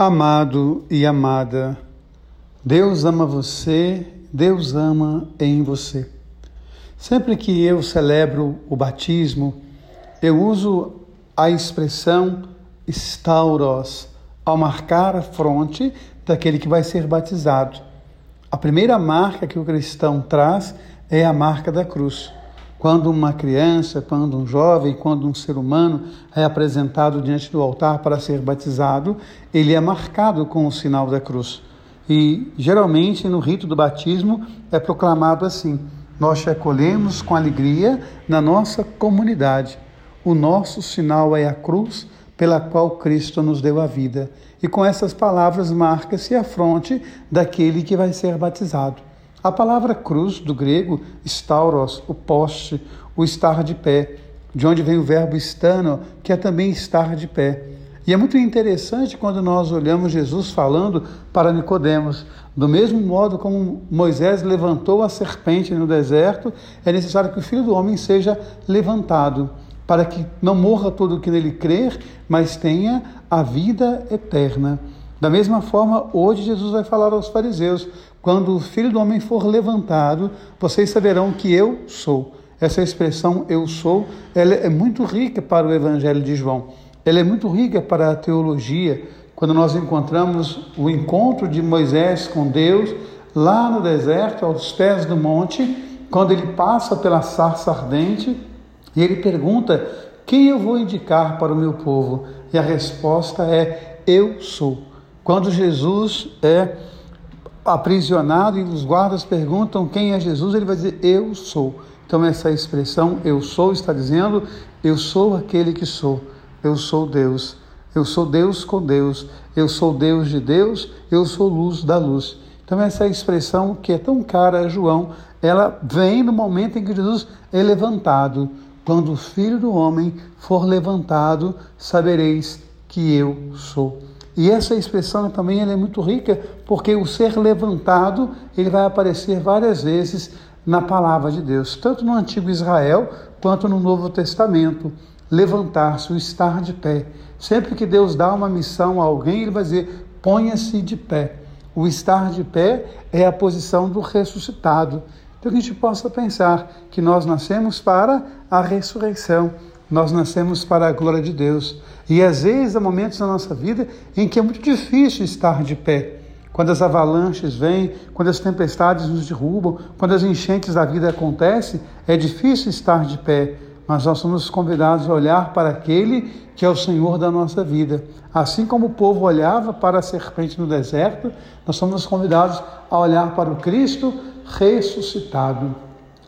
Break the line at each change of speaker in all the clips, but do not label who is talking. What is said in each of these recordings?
Amado e amada, Deus ama você, Deus ama em você. Sempre que eu celebro o batismo, eu uso a expressão stauros ao marcar a fronte daquele que vai ser batizado. A primeira marca que o cristão traz é a marca da cruz. Quando uma criança, quando um jovem, quando um ser humano é apresentado diante do altar para ser batizado, ele é marcado com o sinal da cruz. E geralmente no rito do batismo é proclamado assim: Nós te acolhemos com alegria na nossa comunidade. O nosso sinal é a cruz pela qual Cristo nos deu a vida. E com essas palavras marca-se a fronte daquele que vai ser batizado. A palavra cruz, do grego, stauros, o poste, o estar de pé, de onde vem o verbo stano, que é também estar de pé. E é muito interessante quando nós olhamos Jesus falando para Nicodemos, do mesmo modo como Moisés levantou a serpente no deserto, é necessário que o Filho do homem seja levantado, para que não morra todo o que nele crer, mas tenha a vida eterna. Da mesma forma, hoje Jesus vai falar aos fariseus: quando o filho do homem for levantado, vocês saberão que eu sou. Essa expressão eu sou, ela é muito rica para o evangelho de João. Ela é muito rica para a teologia. Quando nós encontramos o encontro de Moisés com Deus lá no deserto, aos pés do monte, quando ele passa pela sarça ardente e ele pergunta: "Quem eu vou indicar para o meu povo?" E a resposta é: "Eu sou". Quando Jesus é aprisionado e os guardas perguntam quem é Jesus, ele vai dizer eu sou. Então essa expressão eu sou está dizendo eu sou aquele que sou. Eu sou Deus. Eu sou Deus com Deus. Eu sou Deus de Deus. Eu sou luz da luz. Então essa expressão que é tão cara a João, ela vem no momento em que Jesus é levantado. Quando o Filho do homem for levantado, sabereis que eu sou. E essa expressão também é muito rica, porque o ser levantado, ele vai aparecer várias vezes na palavra de Deus, tanto no antigo Israel quanto no Novo Testamento. Levantar-se, o estar de pé. Sempre que Deus dá uma missão a alguém, ele vai dizer: ponha-se de pé. O estar de pé é a posição do ressuscitado. Então que a gente possa pensar que nós nascemos para a ressurreição nós nascemos para a glória de Deus. E às vezes há momentos na nossa vida em que é muito difícil estar de pé. Quando as avalanches vêm, quando as tempestades nos derrubam, quando as enchentes da vida acontecem, é difícil estar de pé. Mas nós somos convidados a olhar para aquele que é o Senhor da nossa vida. Assim como o povo olhava para a serpente no deserto, nós somos convidados a olhar para o Cristo ressuscitado.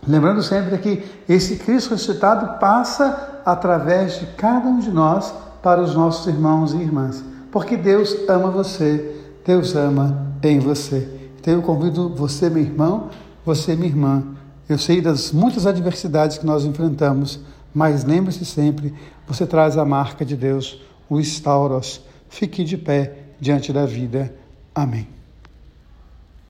Lembrando sempre que esse Cristo ressuscitado passa através de cada um de nós para os nossos irmãos e irmãs, porque Deus ama você, Deus ama em você. Então eu convido você, meu irmão, você, minha irmã. Eu sei das muitas adversidades que nós enfrentamos, mas lembre-se sempre: você traz a marca de Deus, o Stauros. Fique de pé diante da vida. Amém.